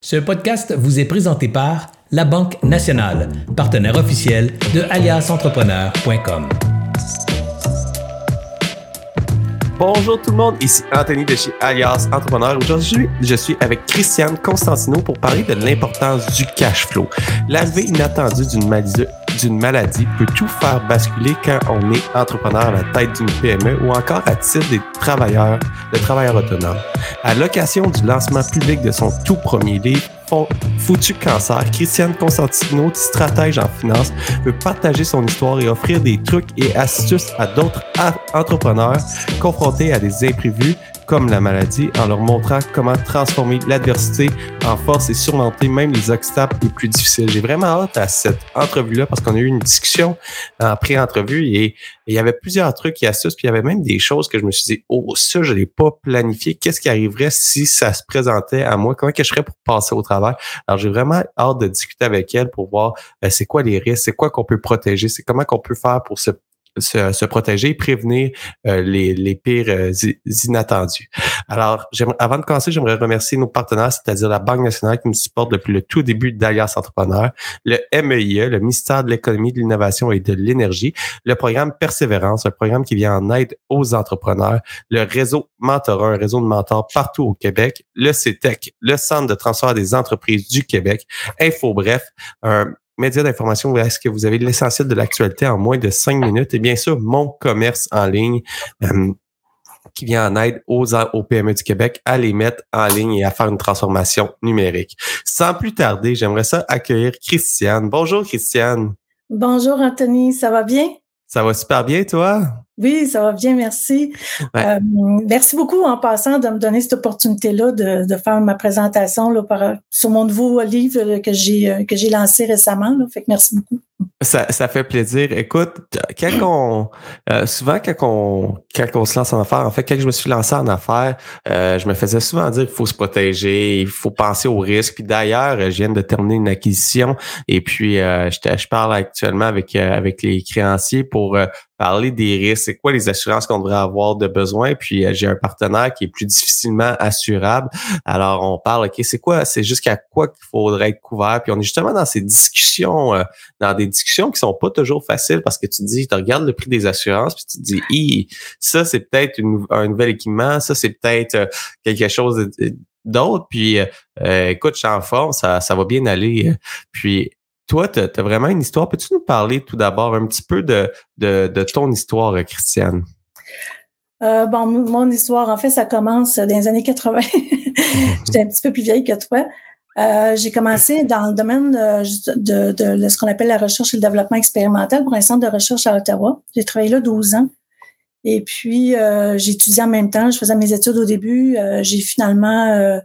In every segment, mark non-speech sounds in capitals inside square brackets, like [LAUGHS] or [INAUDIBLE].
Ce podcast vous est présenté par La Banque Nationale, partenaire officiel de aliasentrepreneur.com. Bonjour tout le monde, ici Anthony de chez Alias Entrepreneur. Aujourd'hui, je suis avec Christiane Constantino pour parler de l'importance du cash flow. L'arrivée inattendue d'une maladie, d'une maladie peut tout faire basculer quand on est entrepreneur à la tête d'une PME ou encore à titre des travailleurs, de travailleurs autonomes. À l'occasion du lancement public de son tout premier livre, Foutu Cancer, Christiane Constantino, stratège en finance, veut partager son histoire et offrir des trucs et astuces à d'autres entrepreneurs confrontés à des imprévus comme la maladie en leur montrant comment transformer l'adversité en force et surmonter même les obstacles les plus difficiles. J'ai vraiment hâte à cette entrevue-là parce qu'on a eu une discussion en pré-entrevue et, il y avait plusieurs trucs et astuces, puis il y avait même des choses que je me suis dit, oh, ça, je l'ai pas planifié. Qu'est-ce qui arriverait si ça se présentait à moi? Comment que je ferais pour passer au travail? Alors, j'ai vraiment hâte de discuter avec elle pour voir euh, c'est quoi les risques, c'est quoi qu'on peut protéger, c'est comment qu'on peut faire pour se se, protéger, prévenir euh, les, les, pires euh, inattendus. Alors, avant de commencer, j'aimerais remercier nos partenaires, c'est-à-dire la Banque nationale qui nous supporte depuis le tout début d'Alias Entrepreneur, le MEIE, le ministère de l'économie, de l'innovation et de l'énergie, le programme Persévérance, un programme qui vient en aide aux entrepreneurs, le réseau Mentorat, un réseau de mentors partout au Québec, le CETEC, le Centre de transfert des entreprises du Québec, Info Bref, un médias d'information où est-ce que vous avez l'essentiel de l'actualité en moins de cinq minutes? Et bien sûr, mon commerce en ligne. Euh, qui vient en aide aux, aux PME du Québec à les mettre en ligne et à faire une transformation numérique. Sans plus tarder, j'aimerais ça accueillir Christiane. Bonjour Christiane. Bonjour Anthony, ça va bien? Ça va super bien, toi? Oui, ça va bien, merci. Euh, merci beaucoup en passant de me donner cette opportunité-là de, de, faire ma présentation là, par, sur mon nouveau livre que j'ai euh, que j'ai lancé récemment. Là. Fait que merci beaucoup. Ça, ça fait plaisir. Écoute, quand [CLEARS THROAT] on euh, souvent quand on quand on se lance en affaires, en fait, quand je me suis lancé en affaires, euh, je me faisais souvent dire qu'il faut se protéger, il faut penser aux risques. Puis d'ailleurs, je viens de terminer une acquisition et puis je, je, parle actuellement avec avec les créanciers pour parler des risques, c'est quoi les assurances qu'on devrait avoir de besoin? Puis euh, j'ai un partenaire qui est plus difficilement assurable. Alors on parle, ok, c'est quoi, c'est jusqu'à quoi qu'il faudrait être couvert? Puis on est justement dans ces discussions, euh, dans des discussions qui sont pas toujours faciles parce que tu dis, tu regardes le prix des assurances, puis tu dis, ça c'est peut-être un nouvel équipement, ça c'est peut-être euh, quelque chose d'autre. Puis écoute, je suis en ça, ça va bien aller. Puis toi, tu as, vraiment une histoire. Peux-tu nous parler tout d'abord un petit peu de, de, ton histoire, Christiane? Euh, bon, mon histoire, en fait, ça commence dans les années 80. [LAUGHS] J'étais un petit peu plus vieille que toi. Euh, j'ai commencé dans le domaine de, de, ce qu'on appelle la recherche et le développement expérimental pour un centre de recherche à Ottawa. J'ai travaillé là 12 ans. Et puis, euh, j'ai étudié en même temps. Je faisais mes études au début. j'ai finalement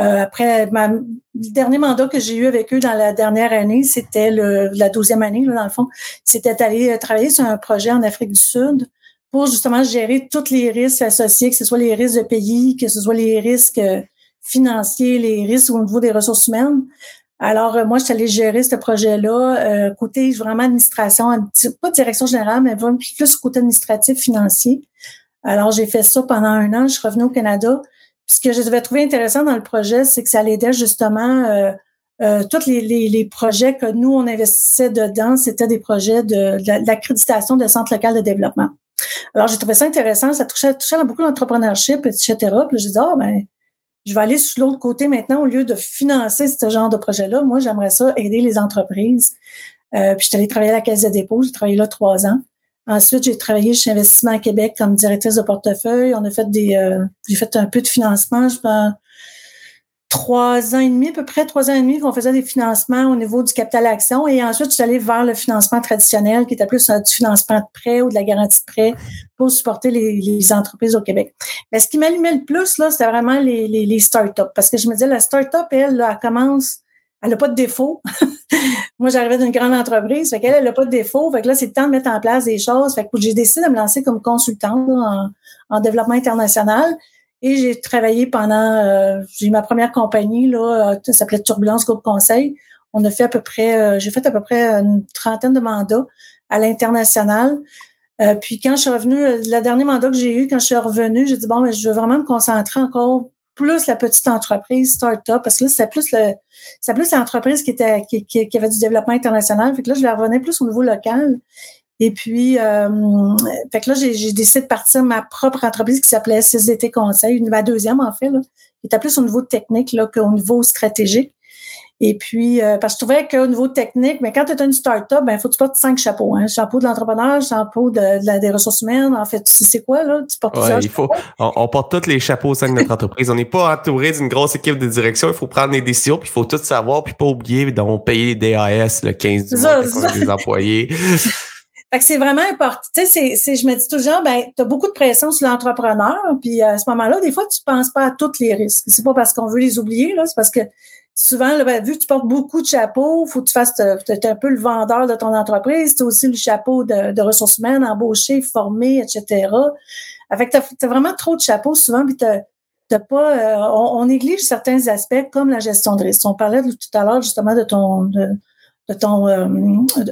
euh, après, le dernier mandat que j'ai eu avec eux dans la dernière année, c'était la douzième année, là, dans le fond, c'était d'aller euh, travailler sur un projet en Afrique du Sud pour justement gérer tous les risques associés, que ce soit les risques de pays, que ce soit les risques euh, financiers, les risques au niveau des ressources humaines. Alors, moi, je suis allée gérer ce projet-là, côté vraiment administration, pas direction générale, mais plus côté administratif, financier. Alors, j'ai fait ça pendant un an. Je suis revenue au Canada ce que je devais trouver intéressant dans le projet, c'est que ça l'aidait justement euh, euh, tous les, les, projets que nous, on investissait dedans, c'était des projets de, l'accréditation de, centres local de développement. Alors, j'ai trouvé ça intéressant. Ça touchait, touchait beaucoup l'entrepreneurship, etc. Puis j'ai dit, ah, ben, je vais aller sur l'autre côté maintenant, au lieu de financer ce genre de projet-là. Moi, j'aimerais ça aider les entreprises. Euh, puis, je suis allée travailler à la Caisse de dépôt. J'ai travaillé là trois ans. Ensuite, j'ai travaillé chez Investissement Québec comme directrice de portefeuille. On a fait des, euh, j'ai fait un peu de financement. Je pense trois ans et demi, à peu près trois ans et demi qu'on faisait des financements au niveau du capital action. Et ensuite, je suis allée vers le financement traditionnel, qui était plus du financement de prêt ou de la garantie de prêt pour supporter les, entreprises au Québec. Mais ce qui m'allumait le plus, là, c'était vraiment les, les, startups. Parce que je me disais, la startup, elle, elle commence elle n'a pas de défaut. [LAUGHS] Moi, j'arrivais d'une grande entreprise, fait qu'elle, elle n'a pas de défaut. Fait que là, c'est le temps de mettre en place des choses. Fait que j'ai décidé de me lancer comme consultante en, développement international. Et j'ai travaillé pendant, euh, j'ai eu ma première compagnie, là, euh, ça s'appelait Turbulence Groupe Conseil. On a fait à peu près, euh, j'ai fait à peu près une trentaine de mandats à l'international. puis quand je suis revenue, le dernier mandat que j'ai eu, quand je suis revenue, j'ai dit, bon, mais je veux vraiment me concentrer encore plus la petite entreprise, start-up, parce que là, c'était plus le, c'est plus l'entreprise qui était, qui, qui, avait du développement international. Fait que là, je vais revenir plus au niveau local. Et puis, euh, fait que là, j'ai décidé de partir ma propre entreprise qui s'appelait SSDT Conseil, ma deuxième en fait, là, qui était plus au niveau technique là, qu'au niveau stratégique. Et puis, euh, parce que je trouvais qu'au niveau technique, mais quand tu es une start-up, ben, il faut que tu portes cinq chapeaux. Hein. Chapeau de l'entrepreneur, chapeau de, la, des ressources humaines. En fait, tu sais c'est quoi, là? Tu portes ouais, il faut, on, porte tous les chapeaux au sein de notre entreprise. On n'est pas entouré d'une grosse équipe de direction. Il faut prendre des décisions, puis il faut tout savoir, puis pas oublier donc payer les DAS le 15 du mois des employés. [LAUGHS] Fait que c'est vraiment important. Tu sais, c'est, je me dis toujours, ben, tu as beaucoup de pression sur l'entrepreneur, puis à ce moment-là, des fois, tu penses pas à tous les risques. C'est pas parce qu'on veut les oublier, là, c'est parce que souvent, là, ben, vu que tu portes beaucoup de chapeaux, faut que tu fasses, tu un peu le vendeur de ton entreprise, tu aussi le chapeau de, ressources humaines, embaucher, former, etc. Que tu as, vraiment trop de chapeaux souvent, puis t'as pas, euh, on, néglige certains aspects comme la gestion de risque. On parlait tout à l'heure justement de ton, de, ton, euh,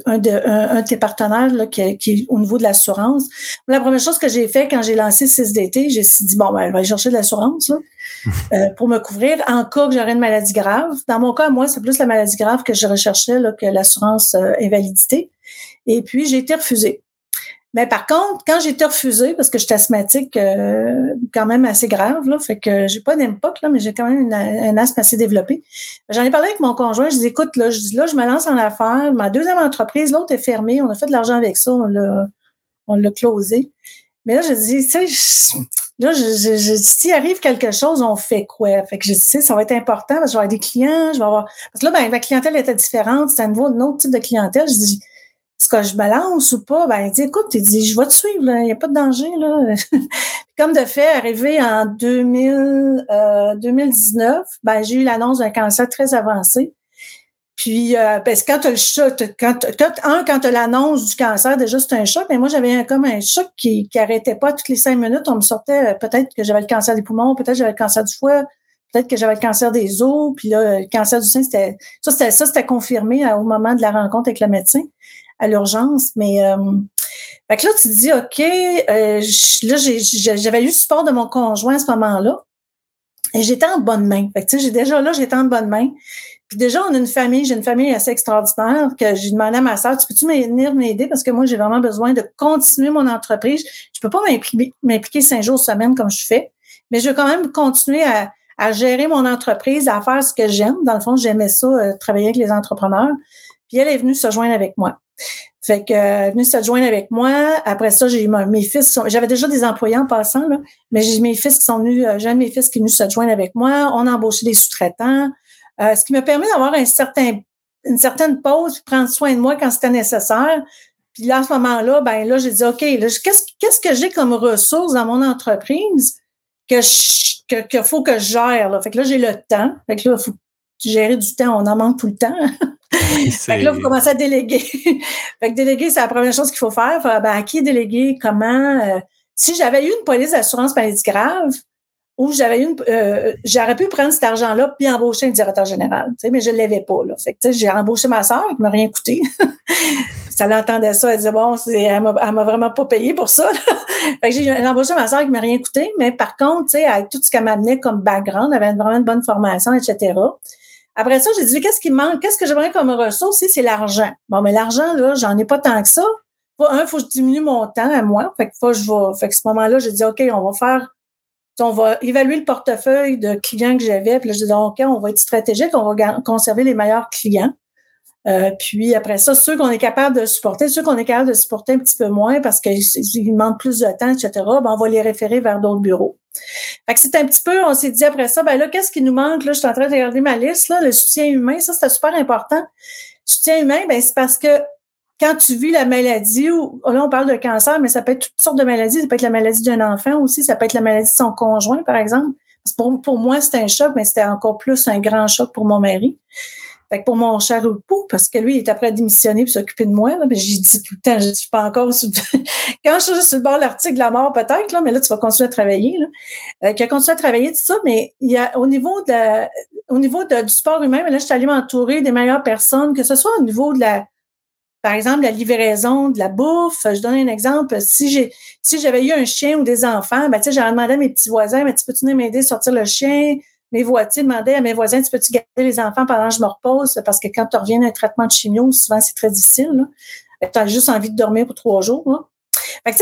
un, de, un, tes partenaires là, qui, qui, est au niveau de l'assurance. La première chose que j'ai fait quand j'ai lancé 6DT, j'ai dit, bon, ben, je vais chercher de l'assurance [LAUGHS] euh, pour me couvrir en cas que j'aurais une maladie grave. Dans mon cas, moi, c'est plus la maladie grave que je recherchais là, que l'assurance euh, invalidité. Et puis, j'ai été refusée. Mais par contre, quand été refusée, parce que j'étais asthmatique euh, quand même assez grave, là, fait que j'ai pas d'impoc, là, mais j'ai quand même une, un asthme assez développé. J'en ai parlé avec mon conjoint, je dis écoute, là, je dis là, je me lance en affaires. Ma deuxième entreprise, l'autre est fermée, on a fait de l'argent avec ça, on l'a on l'a closé. Mais là, je dis, tu sais, là, je, je, s'il arrive quelque chose, on fait quoi? Fait que je dis, ça va être important parce que je vais avoir des clients, je vais avoir. Parce que là, ben, ma clientèle était différente, c'était un nouveau, un autre type de clientèle. Je dis, est-ce que je balance ou pas? Ben, il dit, écoute, il dit, je vais te suivre, il n'y a pas de danger, là. [LAUGHS] Comme de fait, arrivé en 2000, euh, 2019, ben, j'ai eu l'annonce d'un cancer très avancé. Puis, euh, parce que quand tu le choc, quand, un, quand tu l'annonce du cancer, déjà, c'est un choc, mais moi, j'avais comme un choc qui, qui arrêtait pas toutes les cinq minutes. On me sortait, euh, peut-être que j'avais le cancer des poumons, peut-être que j'avais le cancer du foie, peut-être que j'avais le cancer des os, puis là, le cancer du sein, c'était, ça, c'était, ça, c'était confirmé euh, au moment de la rencontre avec le médecin à l'urgence. Mais euh, fait que là, tu te dis, OK, euh, là, j'avais eu le support de mon conjoint à ce moment-là. Et j'étais en bonne main. Fait que, j'ai déjà là, j'étais en bonne main. Puis déjà, on a une famille, j'ai une famille assez extraordinaire que j'ai demandé à ma soeur, tu peux-tu venir m'aider parce que moi, j'ai vraiment besoin de continuer mon entreprise. Je peux pas m'impliquer cinq jours semaine comme je fais, mais je veux quand même continuer à, à gérer mon entreprise, à faire ce que j'aime. Dans le fond, j'aimais ça, euh, travailler avec les entrepreneurs. Puis elle est venue se joindre avec moi. Fait que euh, est venue se joindre avec moi. Après ça, j'ai mes fils. J'avais déjà des employés en passant, là, mais j'ai mes fils qui sont venus. Euh, j'ai mes fils qui est venu se joindre avec moi. On a embauché des sous-traitants, euh, ce qui me permet d'avoir un certain, une certaine pause, prendre soin de moi quand c'était nécessaire. Puis là, à ce moment-là, ben là, j'ai dit OK, qu'est-ce qu'est-ce que j'ai comme ressources dans mon entreprise que je, que, faut que je gère. Là? Fait que là, j'ai le temps. Fait que là, faut gérer du temps. On en manque tout le temps. [LAUGHS] fait que là, vous commencez à déléguer. [LAUGHS] fait que déléguer, c'est la première chose qu'il faut faire. ben, à qui déléguer? Comment? Euh, si j'avais eu une police d'assurance maladie grave, ou j'avais une, euh, j'aurais pu prendre cet argent-là puis embaucher un directeur général, mais je ne l'avais pas, là. Fait que, j'ai embauché ma soeur, qui m'a rien coûté. [LAUGHS] ça l'entendait ça, elle disait, bon, c'est, elle m'a, m'a vraiment pas payé pour ça, [LAUGHS] fait que j'ai embauché ma soeur qui m'a rien coûté, mais par contre, tu sais, avec tout ce qu'elle m'amenait comme background, elle avait vraiment une bonne formation, etc. Après ça, j'ai dit, qu'est-ce qui manque? Qu'est-ce que j'aimerais comme ressource? C'est l'argent. Bon, mais l'argent, là, j'en ai pas tant que ça. Un, faut que je diminue mon temps à moi. Fait que, faut, je vais, fait que ce moment-là, j'ai dit, OK, on va faire, on va évaluer le portefeuille de clients que j'avais. Puis là, je dis, OK, on va être stratégique, on va conserver les meilleurs clients. Euh, puis après ça, ceux qu'on est capable de supporter, ceux qu'on est capable de supporter un petit peu moins parce qu'ils demandent plus de temps, etc., ben, on va les référer vers d'autres bureaux. Fait que c'est un petit peu, on s'est dit après ça, ben là, qu'est-ce qui nous manque? Là, je suis en train de regarder ma liste, là, le soutien humain, ça, c'était super important. Le soutien humain, ben, c'est parce que quand tu vis la maladie, ou là, on parle de cancer, mais ça peut être toutes sortes de maladies. Ça peut être la maladie d'un enfant aussi, ça peut être la maladie de son conjoint, par exemple. Pour, pour moi, c'était un choc, mais c'était encore plus un grand choc pour mon mari. Fait que pour mon cher époux, parce que lui, il était prêt à démissionner pour s'occuper de moi, mais j'ai dit tout le temps, je suis pas encore sur... [LAUGHS] quand je suis sur le bord de l'article de la mort, peut-être, là, mais là, tu vas continuer à travailler, là. Euh, qui a continué à travailler, tout ça, mais il y a, au niveau de au niveau du sport humain, là, je suis allée m'entourer des meilleures personnes, que ce soit au niveau de la, par exemple, la livraison de la bouffe. Je donne un exemple. Si j'ai, si j'avais eu un chien ou des enfants, ben, tu sais, j'aurais demandé à mes petits voisins, mais tu peux-tu m'aider à sortir le chien? Mes voisins demandaient à mes voisins, tu peux-tu garder les enfants pendant que je me repose? Parce que quand tu reviens d'un traitement de chimio, souvent, c'est très difficile, Tu as juste envie de dormir pour trois jours, là.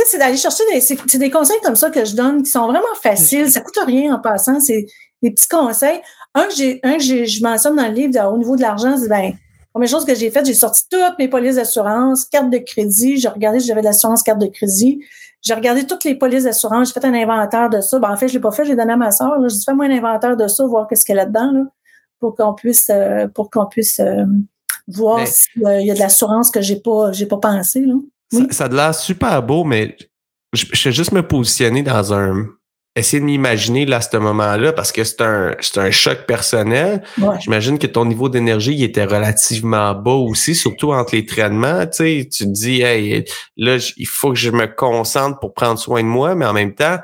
C'est d'aller chercher des, c'est, des conseils comme ça que je donne qui sont vraiment faciles. Ça coûte rien en passant. C'est des petits conseils. Un que j'ai, un que je mentionne dans le livre au niveau de l'argent, c'est ben, première chose que j'ai faite, j'ai sorti toutes mes polices d'assurance, carte de crédit. J'ai regardé si j'avais de l'assurance carte de crédit. J'ai regardé toutes les polices d'assurance. J'ai fait un inventaire de ça. Ben, en fait, je l'ai pas fait. J'ai donné à ma soeur. J'ai dit, fais-moi un inventaire de ça, voir qu'est-ce qu'elle a dedans, là, pour qu'on puisse, euh, pour qu'on puisse euh, voir s'il y a de l'assurance que j'ai pas, j'ai pas pensé, là. Ça, ça a l'air super beau, mais je, je vais juste me positionner dans un, essayer de m'imaginer là à ce moment-là parce que c'est un c'est un choc personnel. J'imagine que ton niveau d'énergie était relativement bas aussi, surtout entre les traitements. Tu sais, tu te dis hey là il faut que je me concentre pour prendre soin de moi, mais en même temps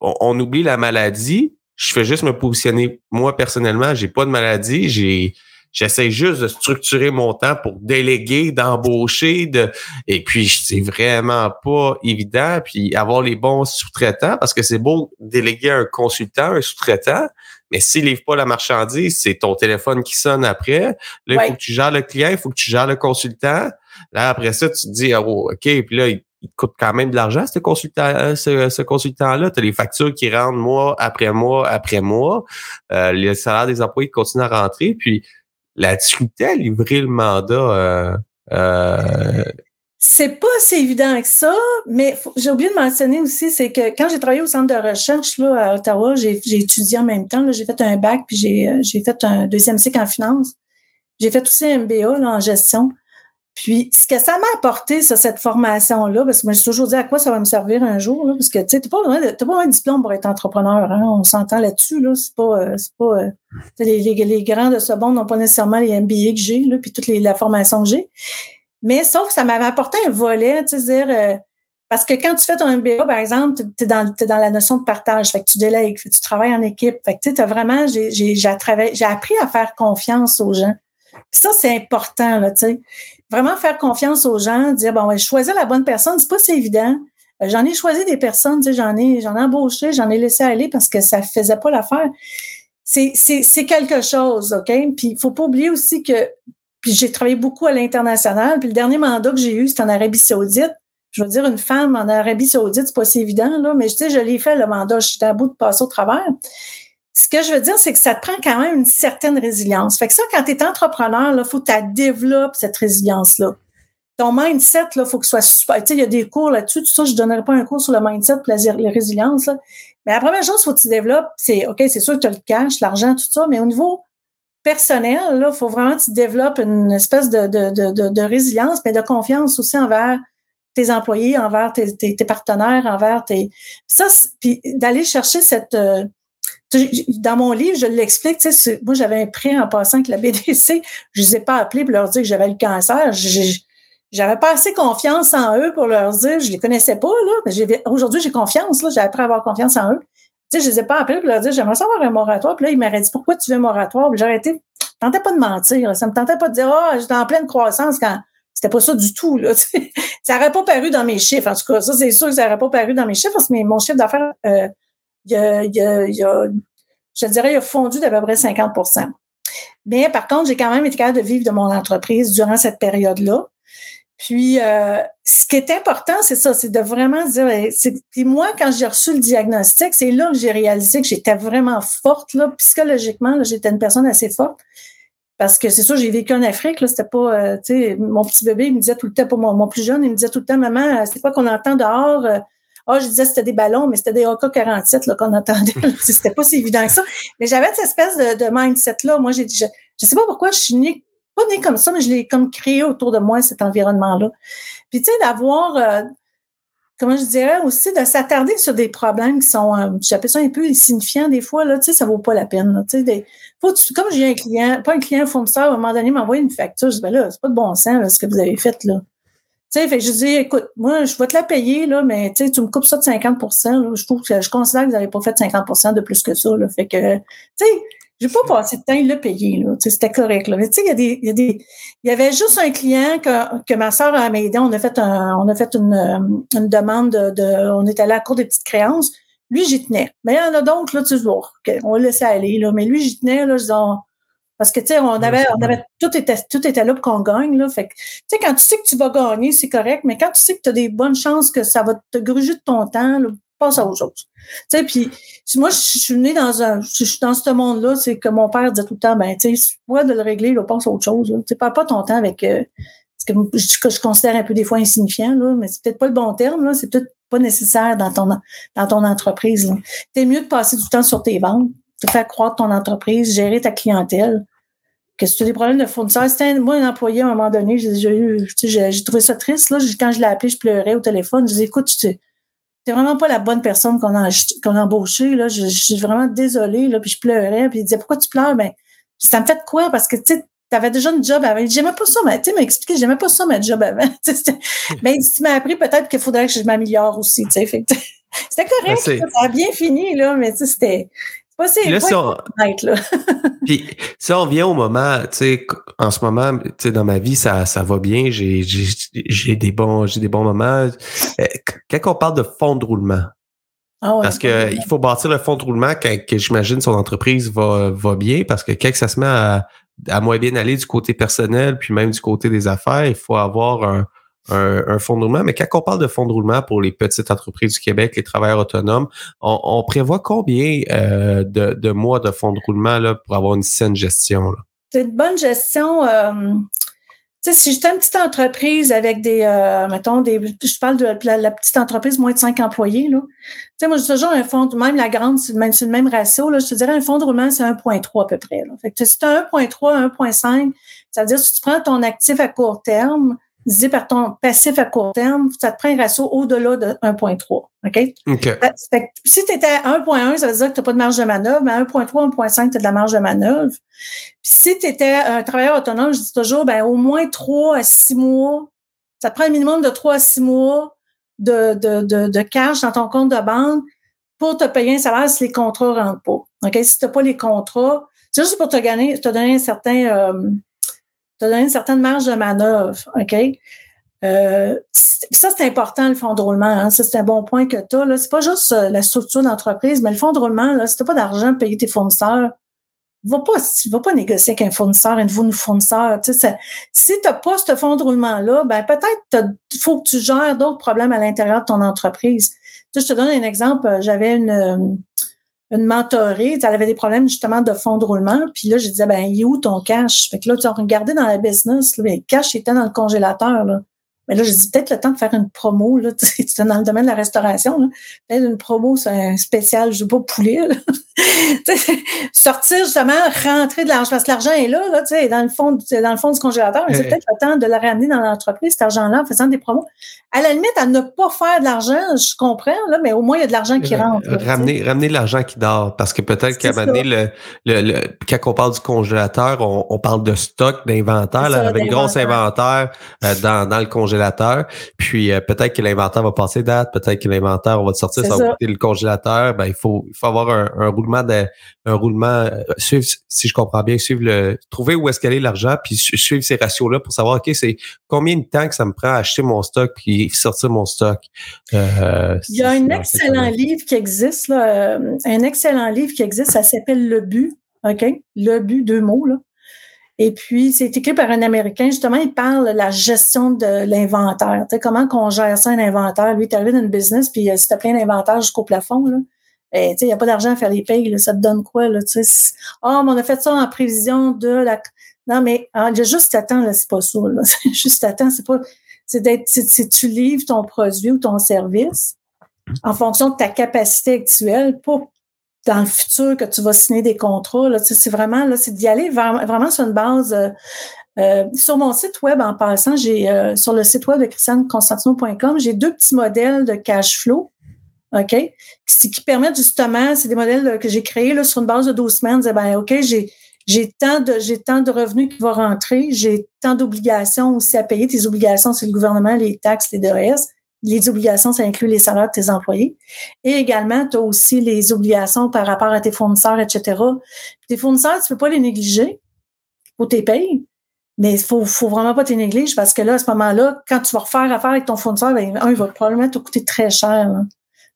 on, oublie la maladie. Je fais juste me positionner moi personnellement, j'ai pas de maladie, j'ai J'essaie juste de structurer mon temps pour déléguer, d'embaucher, de et puis c'est vraiment pas évident. Puis avoir les bons sous-traitants parce que c'est beau déléguer un consultant, un sous-traitant, mais s'il livre pas la marchandise, c'est ton téléphone qui sonne après. Là, il faut que tu gères le client, il faut que tu gères le consultant. Là, après ça, tu te dis, oh, OK, puis là, il, coûte quand même de l'argent, ce consultant, ce, ce consultant-là. Tu as les factures qui rentrent mois après mois après mois. Euh, le salaire des employés continue à rentrer. Puis la difficulté à livrer le mandat. Euh, euh, c'est pas si évident que ça, mais j'ai oublié de mentionner aussi, c'est que quand j'ai travaillé au centre de recherche là, à Ottawa, j'ai étudié en même temps. J'ai fait un bac, puis j'ai euh, fait un deuxième cycle en finance. J'ai fait aussi un MBA là, en gestion. Puis, ce que ça m'a apporté, ça, cette formation-là, parce que moi, j'ai toujours dit à quoi ça va me servir un jour, là, parce que, tu sais, t'as pas, t'as pas un diplôme pour être entrepreneur, hein, on s'entend là-dessus, là, c'est pas, euh, c'est pas, euh, les, les, les, grands de ce monde n'ont pas nécessairement les MBA que j'ai, là, puis toute les, la formation que j'ai. Mais, sauf que ça m'avait apporté un volet, tu sais, dire, euh, parce que quand tu fais ton MBA, par exemple, tu es dans, es dans la notion de partage, fait que tu délègues, tu travailles en équipe, fait que tu sais, vraiment, j'ai, j'ai, j'ai appris à faire confiance aux gens. Ça, c'est important, là, tu sais vraiment faire confiance aux gens, dire bon, ouais, choisir la bonne personne, c'est pas si évident. Euh, j'en ai choisi des personnes, j'en ai, j'en ai embauché, j'en ai laissé aller parce que ça faisait pas l'affaire. C'est, c'est, c'est quelque chose, OK? Puis il faut pas oublier aussi que puis j'ai travaillé beaucoup à l'international. Puis le dernier mandat que j'ai eu, c'était en Arabie Saoudite. Je veux dire, une femme en Arabie Saoudite, c'est pas si évident, là, mais tu sais, je l'ai fait le mandat, j'étais à bout de passer au travers ce que je veux dire, c'est que ça te prend quand même une certaine résilience. Fait que ça, quand tu es entrepreneur, il faut que tu développes cette résilience-là. Ton mindset, il faut que ce soit super. Tu sais, il y a des cours là-dessus, tout ça, je ne donnerai pas un cours sur le mindset la, la résilience. Là. Mais la première chose, il faut que tu développes, c'est OK, c'est sûr que tu as le cash, l'argent, tout ça, mais au niveau personnel, il faut vraiment que tu développes une espèce de, de, de, de, résilience, mais de confiance aussi envers tes employés, envers tes, tes, partenaires, envers tes. Ça, puis d'aller chercher cette. Euh, dans mon livre, je l'explique. Tu sais, moi, j'avais un prêt en passant avec la BDC. Je les ai pas appelés pour leur dire que j'avais le cancer. J'avais pas assez confiance en eux pour leur dire, je les connaissais pas, là. Aujourd'hui, j'ai confiance, là. J'ai appris à avoir confiance en eux. Tu sais, je les ai pas appelés pour leur dire, j'aimerais savoir un moratoire. Puis là, ils m'auraient dit, pourquoi tu veux un moratoire? Arrêté. Je tentais pas de mentir. Ça me tentait pas de dire, oh, j'étais en pleine croissance quand c'était pas ça du tout, là. [LAUGHS] ça aurait pas paru dans mes chiffres. En tout cas, ça, c'est sûr que ça aurait pas paru dans mes chiffres parce que mon chiffre d'affaires, euh, il a, il a, a, je dirais, il a fondu d'à peu près 50% Mais par contre, j'ai quand même été capable de vivre de mon entreprise durant cette période-là. Puis, euh, ce qui est important, c'est ça, c'est de vraiment dire. Puis moi, quand j'ai reçu le diagnostic, c'est là que j'ai réalisé que j'étais vraiment forte. Là, psychologiquement, j'étais une personne assez forte. Parce que c'est ça, j'ai vécu en Afrique, là, c'était pas, euh, tu sais, mon petit bébé, il me disait tout le temps, pas mon, mon, plus jeune, il me disait tout le temps, maman, c'est quoi qu'on entend dehors? Ah, je disais c'était des ballons, mais c'était des AK-47 qu'on entendait. [LAUGHS] c'était pas si évident que ça. Mais j'avais cette espèce de, mindset-là. Moi, j'ai je, je sais pas pourquoi je suis née, pas née comme ça, mais je l'ai comme créé autour de moi, cet environnement-là. Puis, tu sais, d'avoir, euh, comment je dirais aussi, de s'attarder sur des problèmes qui sont, euh, j'appelle ça un peu insignifiants des fois, là, tu sais, ça vaut pas la peine. tu sais, des, faut, comme j'ai un client, pas un client fournisseur, à un moment donné, m'envoie une facture, je dis, ben là, c'est pas de bon sens, ce que vous avez fait, là. Tu sais, fait je dis, écoute, moi, je vais te la payer, là, mais tu me coupes ça de 50% Je trouve que je considère que vous n'avez pas fait 50% de plus que ça. Là. Fait que, tu sais, J'ai pas passé de temps, il l'a payé, là. C'était correct, là. Mais tu sais, il y a des, il y a des, il y avait juste un client que, que ma soeur a aidé. On a fait un, on a fait une, euh, une demande de, on est allé à la cour des petites créances. Lui, j'y tenais. Mais il y en a d'autres, là, tu sais, on va laisser aller, là. Mais lui, j'y tenais, là, disons, parce que, tu sais, on avait, on avait, tout était, tout était là pour qu'on gagne, là. Fait que, tu sais, quand tu sais que tu vas gagner, c'est correct, mais quand tu sais que tu as des bonnes chances que ça va te gruger de ton temps, là, passe à autre chose. Tu sais, puis moi, je suis née dans un, je suis dans ce monde-là, c'est que mon père disait tout le temps, ben, tu sais, de le régler, là, passe à autre chose. Tu sais, pas ton temps avec euh, ce que je, je, considère un peu des fois insignifiant, là, mais c'est peut-être pas le bon terme, là, c'est peut-être pas nécessaire dans ton, dans ton entreprise. C'est mieux de passer du temps sur tes ventes, de faire croître ton entreprise, gérer ta clientèle. Que si tu as des problèmes de fournisseurs, c'était moi un employé à un moment donné, j'ai trouvé ça triste. Là, quand je l'ai appelé, je pleurais au téléphone. Je disais, écoute, tu t'es vraiment pas la bonne personne qu'on a, a embauchée, là. Je, suis vraiment désolée, là. Puis je pleurais. Puis il disait, pourquoi tu pleures? Ben, ça me fait quoi? Parce que, tu sais, t'avais déjà une job avant. J'aimais pas ça, mais tu expliqué, j'aimais pas ça, ma job avant. [LAUGHS] [LAUGHS] mais tu m'as appris peut-être qu'il faudrait que je m'améliore aussi. [LAUGHS] C'était correct, ça a bien fini, là, mais tu c'est pas si on... là. [LAUGHS] Puis si on vient au moment, tu sais, en ce moment, tu sais, dans ma vie, ça, ça va bien, j'ai, j'ai, des bons, j'ai des bons moments. Euh, quand on parle de fonds de roulement, ah parce que il faut bâtir le fonds de roulement quand que j'imagine son entreprise va, va bien, parce que quand ça se met à, à moins bien aller du côté personnel, puis même du côté des affaires, il faut avoir un, un, fonds de roulement. Mais quand on parle de fonds de roulement pour les petites entreprises du Québec, les travailleurs autonomes, on, prévoit combien euh, de, mois de fonds de roulement là, pour avoir une saine gestion? C'est une bonne gestion. Euh, si j'étais une petite entreprise avec des, euh, mettons, des, je parle de la, petite entreprise moins de cinq employés, là. Moi, j'ai toujours un fonds, même la grande, c'est le même, le même ratio, là. Je te dirais, un fonds de roulement, c'est 1.3 à peu près, si tu as 1.3, 1.5, ça veut dire si tu prends ton actif à court terme, divisé par ton passif à court terme, ça te prend un ratio au-delà de 1.3. OK? Si tu étais à 1.1, ça veut dire que tu n'as pas de marge de manœuvre, mais à 1.3, 1.5, tu as de la marge de manœuvre. Puis si tu étais un travailleur autonome, je dis toujours, ben, au moins 3 à 6 mois, ça te prend un minimum de 3 à 6 mois de, de, de, de cash dans ton compte de banque pour te payer un salaire si les contrats ne rentrent pas. OK? Si tu n'as pas les contrats, c'est juste pour te gagner, te donner un certain, euh, te donner une certaine marge de manœuvre, OK? Euh, ça, c'est important, le fonds de roulement. Hein? Ça, c'est un bon point que tu as. C'est pas juste euh, la structure d'entreprise, mais le fonds de roulement, là, si tu pas d'argent payer tes fournisseurs, va pas, va pas négocier avec un fournisseur, un nouveau fournisseur. Si tu n'as pas ce fonds de roulement-là, ben peut-être faut que tu gères d'autres problèmes à l'intérieur de ton entreprise. Je te donne un exemple. J'avais une, une mentorée, elle avait des problèmes justement de fond de roulement. Puis là, je disais, ben, il est où ton cash? Fait que là, tu as regardé dans la business, le cash était dans le congélateur. Là. Mais là, je dis peut-être le temps de faire une promo. Là, [LAUGHS] tu es dans le domaine de la restauration. Peut-être une promo, c'est un spécial, je veux pas poulet. [LAUGHS] sortir justement, rentrer de l'argent. Parce que l'argent est là, là tu sais, dans le fond, dans le fond du congélateur. Mais c'est peut-être le temps de le ramener dans l'entreprise, cet argent-là, en faisant des promos. À la limite, à ne pas faire de l'argent, je comprends, là, mais au moins, il y a de l'argent qui rentre. ramener, ramener l'argent qui dort. Parce que peut-être qu'à un le, le, quand on parle du congélateur, on, parle de stock, d'inventaire, avec un gros inventaire euh, dans, dans le congélateur. Puis euh, peut-être que l'inventaire va passer date, peut-être que l'inventaire, on va te sortir, ça va le congélateur. Ben, il faut, il faut avoir un, un roulement de, un roulement, euh, suivre, si je comprends bien, suivre le, trouver où est-ce qu'elle est l'argent, puis suivre ces ratios-là pour savoir, OK, c'est combien de temps que ça me prend à acheter mon stock puis sortir mon stock. Euh, Il y a un excellent livre qui existe, là, un excellent livre qui existe, ça s'appelle Le But, OK? Le But, deux mots, là. Et puis, c'est écrit par un Américain. Justement, il parle de la gestion de l'inventaire. Tu sais, comment qu'on gère ça, un inventaire? Lui, est arrivé dans une business, puis euh, si tu plein d'inventaire jusqu'au plafond, là, il n'y a pas d'argent à faire les payes, ça te donne quoi? Là, oh, mais on a fait ça en prévision de la. Non, mais ah, juste à temps, là, c'est pas ça. Là. [LAUGHS] juste à temps, c'est pas. C'est d'être tu livres ton produit ou ton service en fonction de ta capacité actuelle, pas dans le futur que tu vas signer des contrats. C'est vraiment là, c'est d'y aller vraiment sur une base. Euh, euh, sur mon site web, en passant, j'ai euh, sur le site web de christianeconstantino.com, j'ai deux petits modèles de cash flow OK? Qui, qui permettent justement, c'est des modèles que j'ai créés là, sur une base de 12 semaines. Ben, OK, j'ai, j'ai tant de, j'ai tant de revenus qui vont rentrer, j'ai tant d'obligations aussi à payer. Tes obligations, c'est le gouvernement, les taxes, les DRS. Les obligations, ça inclut les salaires de tes employés. Et également, tu as aussi les obligations par rapport à tes fournisseurs, etc. tes fournisseurs, tu peux pas les négliger. Faut tes payes. Mais il faut, faut vraiment pas te négliger parce que là, à ce moment-là, quand tu vas refaire affaire avec ton fournisseur, ben, un, il va probablement te coûter très cher.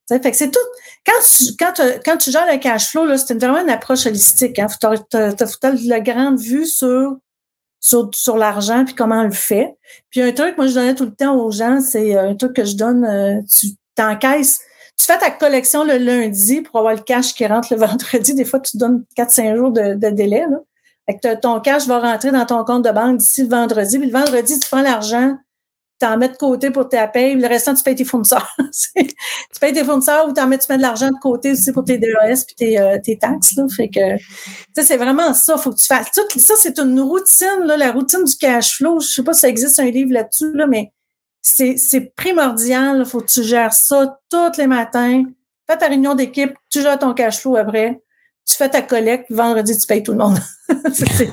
Fait que c'est tout. Quand tu, quand, quand tu gères le cash flow, c'est vraiment une approche holistique. Hein. Tu as, la grande vue sur, sur, sur l'argent puis comment on le fait. Puis un truc, moi, je donnais tout le temps aux gens, c'est euh, un truc que je donne, euh, tu t'encaisses. Tu fais ta collection le lundi pour avoir le cash qui rentre le [LAUGHS] vendredi. Des fois, tu donnes 4-5 jours de, de délai. Là. Fait que ton cash va rentrer dans ton compte de banque d'ici le vendredi. Puis le vendredi, tu prends l'argent, tu en mets de côté pour ta paye. Le restant, tu payes tes fournisseurs. [LAUGHS] tu payes tes fournisseurs ou en mets, tu mets de l'argent de côté aussi pour tes DES puis tes, euh, tes taxes. Là. Fait que, c'est vraiment ça. Faut que tu fasses. Tout, ça, c'est une routine, là, la routine du cash flow. Je sais pas si ça existe un livre là-dessus, là, mais c'est, c'est primordial. Il faut que tu gères ça tous les matins. Fais ta réunion d'équipe, tu gères ton cash flow après tu fais ta collecte, vendredi, tu payes tout le monde. [LAUGHS] [LAUGHS] c'est sûr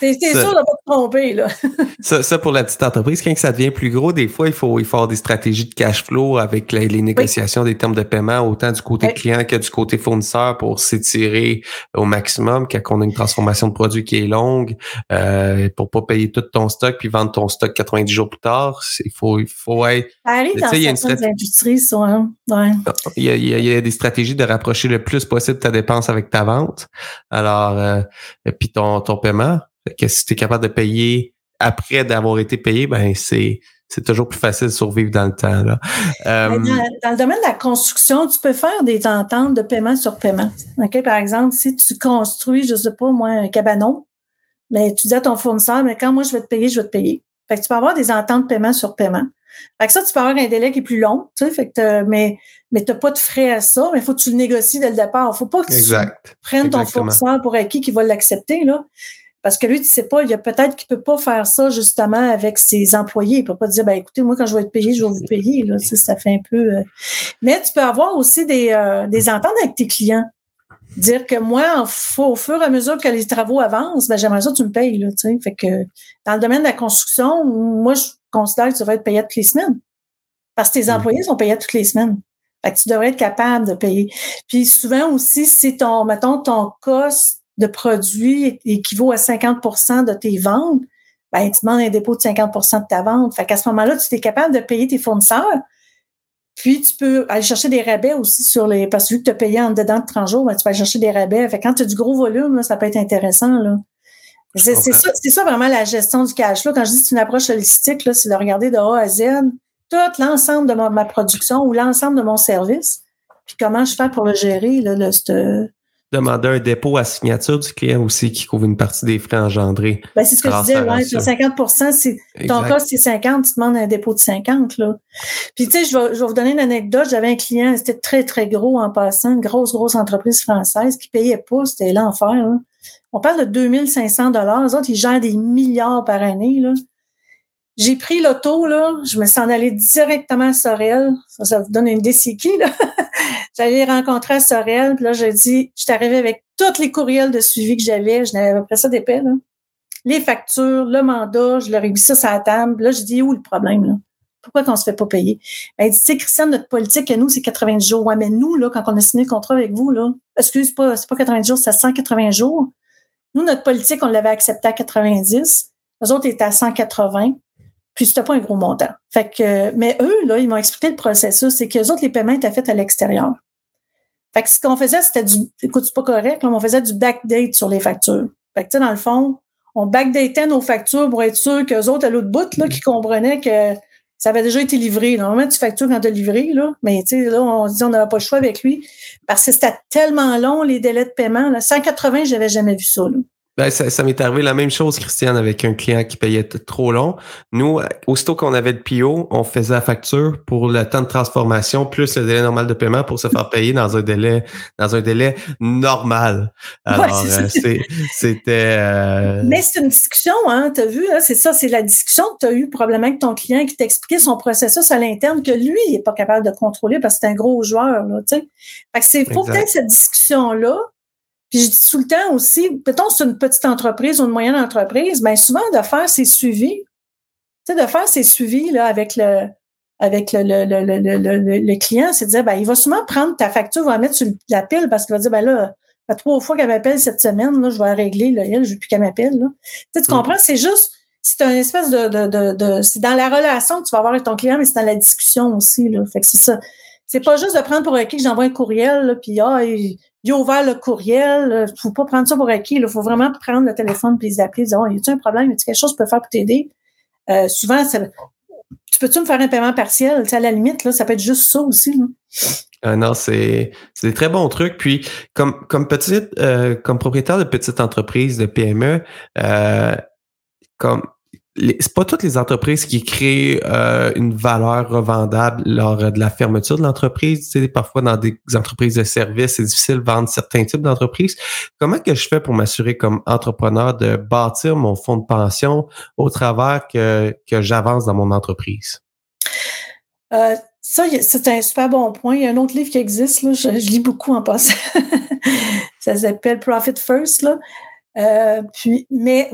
de ne pas te tromper. Là. [LAUGHS] ça, ça, pour la petite entreprise, quand ça devient plus gros, des fois, il faut, il faut avoir des stratégies de cash flow avec les, négociations des termes de paiement, autant du côté client que du côté fournisseur pour s'étirer au maximum quand on a une transformation de produit qui est longue, euh, pour pas payer tout ton stock puis vendre ton stock 90 jours plus tard. Il faut, il faut être. Ça arrive dans certaines industries, ça. Hein? Ouais. Il, y a, il y a des stratégies de rapprocher le plus possible ta dépense avec ta alors, euh, puis ton, ton paiement, que si tu es capable de payer après d'avoir été payé, ben c'est c'est toujours plus facile de survivre dans le temps. Là. Euh, dans, le domaine de la construction, tu peux faire des ententes de paiement sur paiement. OK? Par exemple, si tu construis, je sais pas, moi, un cabanon, mais tu dis à ton fournisseur, mais quand moi je vais te payer, je vais te payer. Fait que tu peux avoir des ententes de paiement sur paiement. Fait que ça, tu peux avoir un délai qui est plus long, tu sais, fait que mais mais tu n'as pas de frais à ça, mais il faut que tu le négocies dès le départ. Il faut pas que tu prennes ton fournisseur pour acquis qui va l'accepter, là. Parce que lui, tu sais pas, il y a peut-être qu'il peut pas faire ça justement avec ses employés. Il peut pas dire, ben écoutez, moi, quand je vais être payé, je vais vous payer. Là. Ça, ça fait un peu. Euh. Mais tu peux avoir aussi des, euh, des ententes avec tes clients. Dire que moi, au fur et à mesure que les travaux avancent, ben j'aimerais ça que tu me payes. Là, fait que dans le domaine de la construction, moi, je considère que tu vas être payé toutes les semaines. Parce que tes mmh. employés sont payés toutes les semaines. Fait que tu devrais être capable de payer. Puis souvent aussi, si ton, mettons, ton cost de produit équivaut à 50 de tes ventes, ben, tu demandes un dépôt de 50 de ta vente. Fait qu'à ce moment-là, tu es capable de payer tes fournisseurs. Puis, tu peux aller chercher des rabais aussi sur les. Parce que vu que tu as payé en dedans de 30 jours, ben, tu vas aller chercher des rabais. Fait que quand tu as du gros volume, ça peut être intéressant. Là. C'est, ça, ça vraiment la gestion du cash. Là. Quand je dis que c'est une approche holistique, là, c'est de regarder de A à Z tout l'ensemble de ma, production ou l'ensemble de mon service. Puis comment je fais pour le gérer, là, le, Demander un dépôt à signature du client aussi qui couvre une partie des frais engendrés. Ben, c'est ce que je disais, ouais, 50% c'est, ton cas, c'est 50, tu demandes un dépôt de 50, là. Puis, tu sais, je vais, je vais vous donner une anecdote. J'avais un client, c'était très, très gros en passant, une grosse, grosse entreprise française qui payait pas, c'était l'enfer, hein. On parle de 2500 dollars. Les autres, ils gèrent des milliards par année, là. J'ai pris l'auto, là, je me suis en allée directement à Sorel. Ça, ça vous donne une idée c'est qui, là? [LAUGHS] J'allais rencontrer à Sorel, puis là, j'ai dit, je suis arrivée avec tous les courriels de suivi que j'avais. Je n'avais pas ça d'épais, là. Les factures, le mandat, je leur ai mis ça sur la table. Là, je dis, où le problème, là? Pourquoi qu'on se fait pas payer? Elle dit, tu sais, Christiane, notre politique à nous, c'est 90 jours. Ouais, mais nous, là, quand on a signé le contrat avec vous, là, excuse pas, c'est pas 90 jours, c'est 180 jours. Nous, notre politique, on l'avait accepté à 90. Les autres étaient à 180. Puis c'était pas un gros montant. Fait que, mais eux, là, ils m'ont expliqué le processus, c'est qu'eux autres, les paiements étaient faits à l'extérieur. Fait que ce qu'on faisait, c'était du, écoute, c'est pas correct, là, on faisait du backdate sur les factures. Fait que, tu sais, dans le fond, on backdatait nos factures pour être sûr qu'eux autres, à l'autre bout, là, qui comprenaient que ça avait déjà été livré. Normalement, tu factures quand tu as livré, là. Mais, tu sais, là, on dit, on n'avait pas le choix avec lui. Parce que c'était tellement long, les délais de paiement, là. 180, j'avais jamais vu ça, là. Ben, ça, m'est arrivé la même chose, Christiane, avec un client qui payait trop long. Nous, aussitôt qu'on avait le PO, on faisait la facture pour le temps de transformation plus le délai normal de paiement pour se faire payer dans un délai dans un délai normal. Alors, euh, c'était. Euh, Mais c'est une discussion, hein, t'as vu, hein, c'est ça, c'est la discussion que tu as eue probablement avec ton client qui t'expliquait son processus à l'interne que lui, il n'est pas capable de contrôler parce que c'est un gros joueur, là, tu sais. Fait que c'est faut peut-être cette discussion-là puis je dis tout le temps aussi, peut-être c'est une petite entreprise ou une moyenne entreprise, bien souvent de faire ses suivis, tu sais, de faire ses suivis là, avec le avec le, le, le, le, le client, c'est de dire, ben, il va souvent prendre ta facture, va la mettre sur la pile parce qu'il va dire, ben là, fait trois fois qu'elle m'appelle cette semaine, là, je vais la régler, là, elle, je veux plus qu'elle m'appelle. Tu, sais, tu comprends? C'est juste, c'est un espèce de, de, de, de c'est dans la relation que tu vas avoir avec ton client, mais c'est dans la discussion aussi. Là. Fait que c'est ça. C'est pas juste de prendre pour acquis que j'envoie un courriel, puis ah, il, a ouvert le courriel. Il faut pas prendre ça pour acquis. Il faut vraiment prendre le téléphone puis les appeler, dire oh, y a-tu un problème, y a quelque chose que je peux faire pour t'aider? Euh, souvent, tu peux-tu me faire un paiement partiel? à la limite, là, ça peut être juste ça aussi. Là. Euh, non, c'est des très bons trucs. Puis, comme, comme petite, euh, comme propriétaire de petite entreprise, de PME, euh, comme c'est pas toutes les entreprises qui créent euh, une valeur revendable lors de la fermeture de l'entreprise. Parfois dans des entreprises de services, c'est difficile de vendre certains types d'entreprises. Comment que je fais pour m'assurer comme entrepreneur de bâtir mon fonds de pension au travers que, que j'avance dans mon entreprise? Euh, ça, c'est un super bon point. Il y a un autre livre qui existe, je, lis beaucoup en passant. [LAUGHS] ça s'appelle Profit First. Euh, puis, mais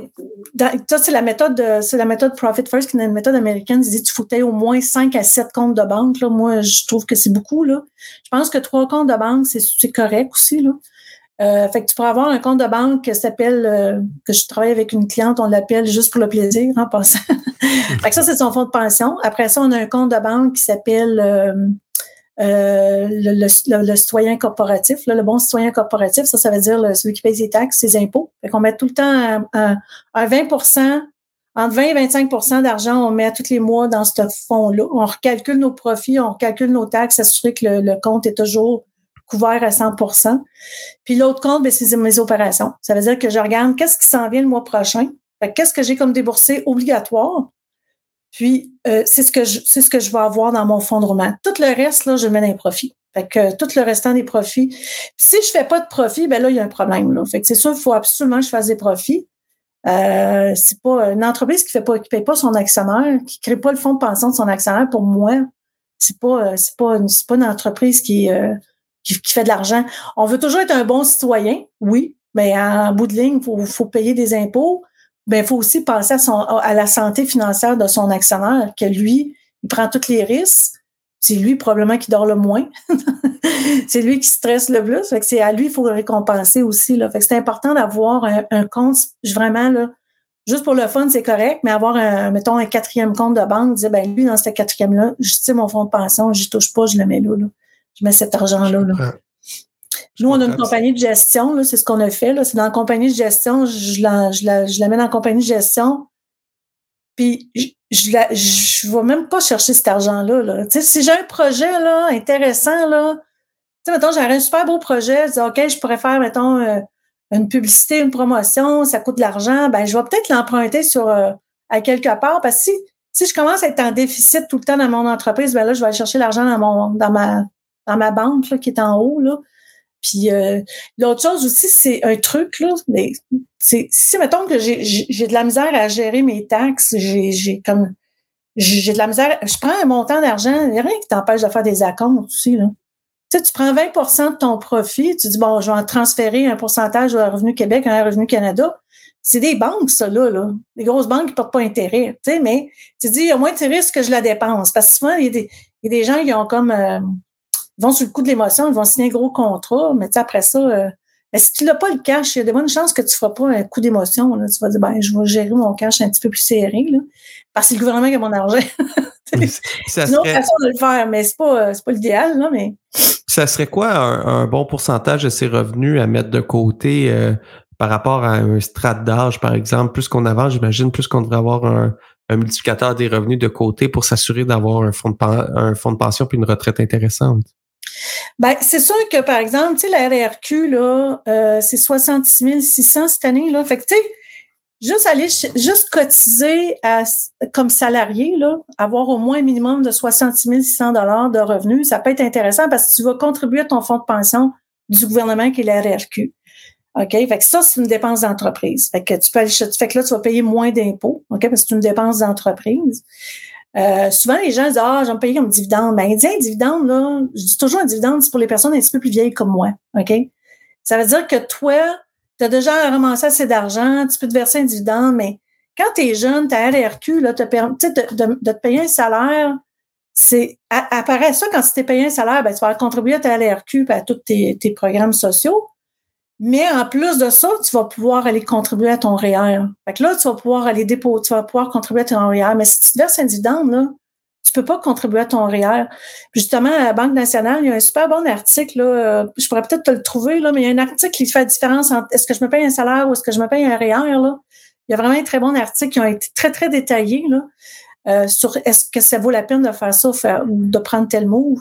ça, c'est la méthode c'est la méthode Profit First, qui est une méthode américaine. Il dit tu faut au moins 5 à 7 comptes de banque. Là. Moi, je trouve que c'est beaucoup. Là. Je pense que trois comptes de banque, c'est, correct aussi. Là. Euh, fait que tu pourrais avoir un compte de banque qui s'appelle, euh, que je travaille avec une cliente, on l'appelle juste pour le plaisir en passant. [LAUGHS] fait que ça, c'est son fonds de pension. Après ça, on a un compte de banque qui s'appelle euh, euh, le, citoyen corporatif, le bon citoyen corporatif, ça, ça veut dire celui qui paye ses taxes, ses impôts. Fait qu'on met tout le temps un, 20 entre 20 et 25% d'argent, on met tous les mois dans ce fonds-là. On recalcule nos profits, on recalcule nos taxes, s'assurer que le, compte est toujours couvert à 100% Puis l'autre compte, ben, c'est mes opérations. Ça veut dire que je regarde qu'est-ce qui s'en vient le mois prochain. Qu'est-ce que j'ai comme déboursé obligatoire? Puis, euh, c'est ce que je, c'est ce que je vais avoir dans mon fonds de roulement. Tout le reste, là, je mets dans les profits. Fait que tout le restant des profits. si je fais pas de profit, ben là, il y a un problème. Là. Fait que c'est sûr, il faut absolument que je fasse des profits. Euh, c'est pas une entreprise qui fait pas, qui paye pas son actionnaire, qui crée pas le fonds de pension de son actionnaire. Pour moi, c'est pas, euh, c'est pas, c'est pas une entreprise qui, euh, qui, fait de l'argent. On veut toujours être un bon citoyen, oui, mais en bout de ligne, faut, faut payer des impôts ben il faut aussi penser à, son, à la santé financière de son actionnaire, que lui, il prend tous les risques. C'est lui probablement qui dort le moins. [LAUGHS] c'est lui qui stresse le plus. Fait que c'est à lui qu'il faut le récompenser aussi. Là. Fait que c'est important d'avoir un, compte vraiment là, juste pour le fun, c'est correct, mais avoir un, mettons, un quatrième compte de banque, dire ben lui, dans ce quatrième-là, je tire mon fonds de pension, je touche pas, je le mets là. là. Je mets cet argent-là. Là. Nous, on a une compagnie de gestion, c'est ce qu'on a fait. C'est dans la compagnie de gestion, je la, je, la, je la mets dans la compagnie de gestion. Puis je ne je vais même pas chercher cet argent-là. Là. Si j'ai un projet là, intéressant, là, tu mettons, j'aurais un super beau projet, je dis, OK, je pourrais faire, mettons, euh, une publicité, une promotion, ça coûte de l'argent, ben je vais peut-être l'emprunter sur euh, à quelque part parce que si, si je commence à être en déficit tout le temps dans mon entreprise, ben là, je vais aller chercher l'argent dans mon dans ma dans ma banque là, qui est en haut. Là. Puis euh, l'autre chose aussi, c'est un truc, là, mais c'est si mettons que j'ai de la misère à gérer mes taxes, j'ai comme j'ai de la misère, je prends un montant d'argent, il n'y a rien qui t'empêche de faire des accomptes aussi. Là. Tu sais, tu prends 20% de ton profit, tu dis bon, je vais en transférer un pourcentage au Revenu Québec, un Revenu Canada. C'est des banques, ça, là, là. Des grosses banques qui ne portent pas intérêt. Tu sais, mais tu dis, il y a moins de risques que je la dépense. Parce que souvent, il y a des, y a des gens qui ont comme euh, ils vont sur le coup de l'émotion, ils vont signer un gros contrat, mais après ça, euh, si tu n'as pas le cash, il y a de bonnes chances que tu ne feras pas un coup d'émotion. Tu vas dire, ben, je vais gérer mon cash un petit peu plus serré, là, parce que c'est le gouvernement qui a mon argent. [LAUGHS] c'est une autre façon de le faire, mais ce n'est pas, pas l'idéal. Là, mais... Ça serait quoi un, bon pourcentage de ses revenus à mettre de côté euh, par rapport à un strat d'âge, par exemple? Plus qu'on avance, j'imagine, plus qu'on devrait avoir un, un multiplicateur des revenus de côté pour s'assurer d'avoir un fonds de, un fonds de pension puis une retraite intéressante. Ben, c'est sûr que, par exemple, tu sais, la RRQ, là, euh, c'est 66 600 cette année, là. Fait que, tu sais, juste aller, juste cotiser comme salarié, là, avoir au moins un minimum de 66 600 dollars de revenus, ça peut être intéressant parce que tu vas contribuer à ton fonds de pension du gouvernement qui est la RRQ. OK? Fait que ça, c'est une dépense d'entreprise. Fait que tu peux aller, fait que là, tu vas payer moins d'impôts, OK? Parce que c'est une dépense d'entreprise. Euh, souvent, les gens disent Ah, je vais me payer comme dividende. Ben, dis un dividende, là, je dis toujours un dividende, c'est pour les personnes un petit peu plus vieilles comme moi. OK? Ça veut dire que toi, tu as déjà ramassé assez d'argent, tu peux te verser un dividende, mais quand tu es jeune, ta RRQ, là, te permet de, de, te payer un salaire, c'est apparaît ça quand tu t'es payé un salaire, ben, tu vas contribuer à ta LRQ et à tous tes, tes, programmes sociaux. Mais en plus de ça, tu vas pouvoir aller contribuer à ton REER. Fait que là, tu vas pouvoir aller déposer, tu vas pouvoir contribuer à ton REER. Mais si tu verses un dividende, là, tu peux pas contribuer à ton REER. justement, à la Banque nationale, il y a un super bon article, là, euh, je pourrais peut-être te le trouver, là, mais il y a un article qui fait la différence entre est-ce que je me paye un salaire ou est-ce que je me paye un REER. Là. Il y a vraiment un très bon article qui a été très, très détaillé là, euh, sur est-ce que ça vaut la peine de faire ça ou de prendre tel move.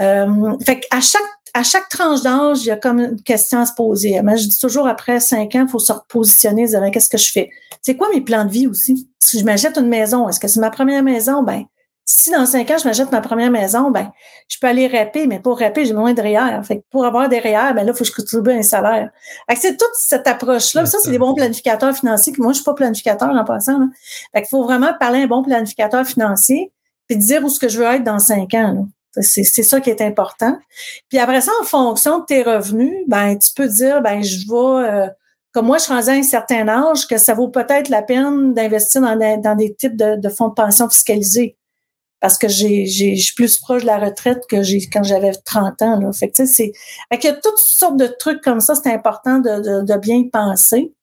Euh, fait à chaque à chaque tranche d'âge, il y a comme une question à se poser. Mais je dis toujours après cinq ans, il faut se repositionner, dire qu'est-ce que je fais? C'est quoi mes plans de vie aussi? Si je m'achète une maison, est-ce que c'est ma première maison? Ben, si dans cinq ans, je m'achète ma première maison, ben, je peux aller rapper, mais pour rapper, j'ai besoin de REER. Fait que pour avoir des REER, ben là, il faut que je contribue un salaire. C'est toute cette approche-là. Ça, c'est des bons planificateurs financiers. Moi, je suis pas planificateur en passant. Là. Fait faut vraiment parler à un bon planificateur financier puis dire où ce que je veux être dans cinq ans. C'est, c'est ça qui est important. Puis après ça, en fonction de tes revenus, ben, tu peux dire, ben, je vais, euh, comme moi, je suis rendu à un certain âge, que ça vaut peut-être la peine d'investir dans, dans des types de, de fonds de pension fiscalisés parce que j'ai, je suis plus proche de la retraite que j'ai quand j'avais 30 ans. Là. Fait que, c'est, fait y a toutes sortes de trucs comme ça, c'est important de, de, de bien penser.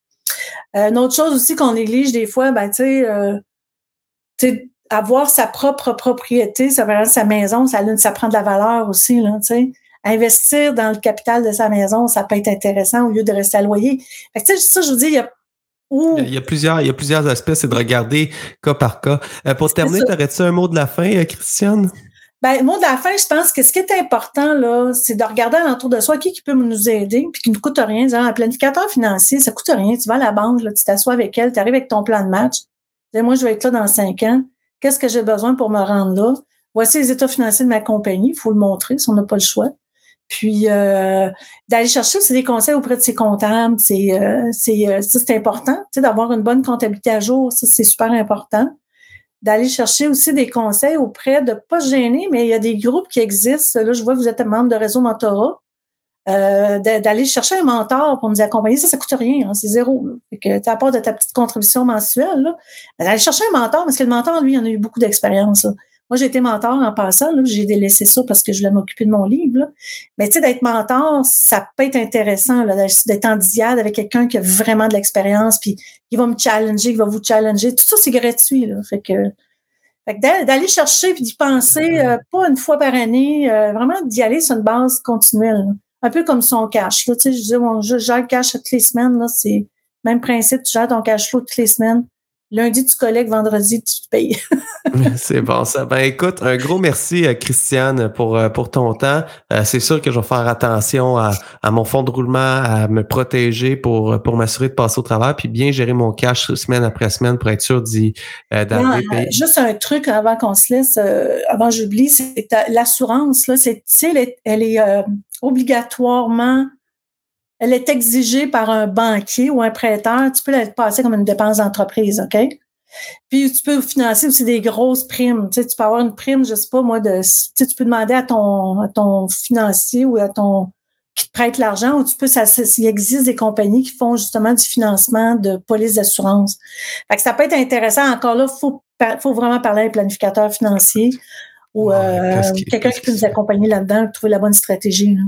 Euh, une autre chose aussi qu'on néglige des fois, ben, tu sais, euh, avoir sa propre propriété, ça veut dire sa maison, ça, ça prend de la valeur aussi, là, tu sais. Investir dans le capital de sa maison, ça peut être intéressant au lieu de rester à loyer. Fait que, ça, je vous dis, il y a il, y a plusieurs, il y a plusieurs aspects, c'est de regarder cas par cas. Euh, pour terminer, aurais-tu un mot de la fin, euh, Christiane? Ben, le mot de la fin, je pense que ce qui est important, là, c'est de regarder alentour de soi qui, qui peut nous aider, puis qui ne coûte rien. un planificateur financier, ça coûte rien. Tu vas à la banque, là, tu t'assois avec elle, tu arrives avec ton plan de match. Dis, moi, je vais être là dans cinq ans. Qu'est-ce que j'ai besoin pour me rendre là? Voici les états financiers de ma compagnie. Il faut le montrer si on n'a pas le choix. Puis euh, d'aller chercher aussi des conseils auprès de ses comptables, c'est euh, c'est euh, c'est important, tu sais, d'avoir une bonne comptabilité à jour, ça c'est super important. D'aller chercher aussi des conseils auprès de pas se gêner, mais il y a des groupes qui existent. Là, je vois que vous êtes membre de réseau mentorat. Euh, d'aller chercher un mentor pour nous accompagner, ça, ça coûte rien, hein, c'est zéro. Fait que tu apportes de ta petite contribution mensuelle. D'aller chercher un mentor, parce que le mentor, lui, il en a eu beaucoup d'expérience. Moi, j'ai été mentor en passant, j'ai délaissé ça parce que je voulais m'occuper de mon livre. Mais tu sais, d'être mentor, ça peut être intéressant d'être en diade avec quelqu'un qui a vraiment de l'expérience, puis qui va me challenger, qui va vous challenger. Tout ça, c'est gratuit. Là. Fait que, d'aller chercher puis d'y penser, euh, pas une fois par année, euh, vraiment d'y aller sur une base continuelle. Un peu comme son cash. Là, tu sais, je dis, bon, je gère le cash toutes les semaines. Là, c'est même principe, tu gères ton cash flow toutes les semaines. Lundi, tu collectes, vendredi, tu te payes. [LAUGHS] [LAUGHS] c'est bon ça. Ben écoute, un gros merci à euh, Christiane pour, euh, pour ton temps. Euh, c'est sûr que je vais faire attention à, à, mon fond de roulement, à me protéger pour, pour m'assurer de passer au travail, puis bien gérer mon cash semaine après semaine pour être sûr d'y d'arriver. juste un truc avant qu'on se laisse, avant j'oublie, c'est l'assurance, là, c'est, elle est, elle est obligatoirement elle est exigée par un banquier ou un prêteur, tu peux la passer comme une dépense d'entreprise, OK? Puis tu peux financer aussi des grosses primes. Tu, sais, tu peux avoir une prime, je sais pas moi, de tu, peux demander à ton, financier ou à ton qui te prête l'argent, ou tu peux, ça, il existe des compagnies qui font justement du financement de police d'assurance. Ça peut être intéressant. Encore là, faut, faut vraiment parler à un planificateur financier ou euh, quelqu'un qui peut nous accompagner là-dedans, trouver la bonne stratégie. Là.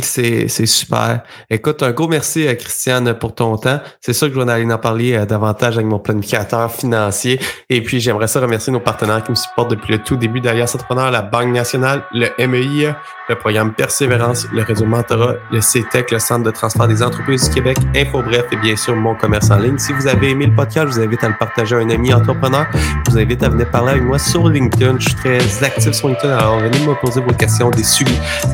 C'est, c'est super. Écoute, un gros merci à Christiane pour ton temps. C'est sûr que je vais aller en parler euh, davantage avec mon planificateur financier. Et puis, j'aimerais ça remercier nos partenaires qui me supportent depuis le tout début d'Alias Entrepreneur, la Banque nationale, le MEI, le programme Persévérance, le réseau Mentorat, le CETEC, le Centre de transfert des entreprises du Québec, InfoBref et bien sûr mon commerce en ligne. Si vous avez aimé le podcast, je vous invite à le partager à un ami entrepreneur. Je vous invite à venir parler avec moi sur LinkedIn. Je suis très actif sur LinkedIn. Alors, venez me poser vos questions, des,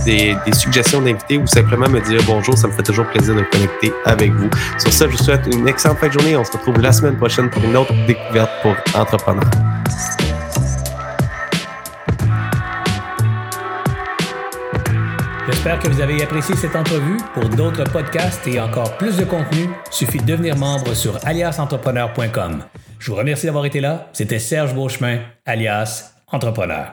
des, des suggestions d'invités ou simplement me dire bonjour. Ça me fait toujours plaisir de connecter avec vous. Sur ça, je vous souhaite une excellente fin de journée. On se retrouve la semaine prochaine pour une autre découverte pour entrepreneurs. J'espère que vous avez apprécié cette entrevue. Pour d'autres podcasts et encore plus de contenu, suffit de devenir membre sur aliasentrepreneur.com. Je vous remercie d'avoir été là. C'était Serge Beauchemin, alias Entrepreneur.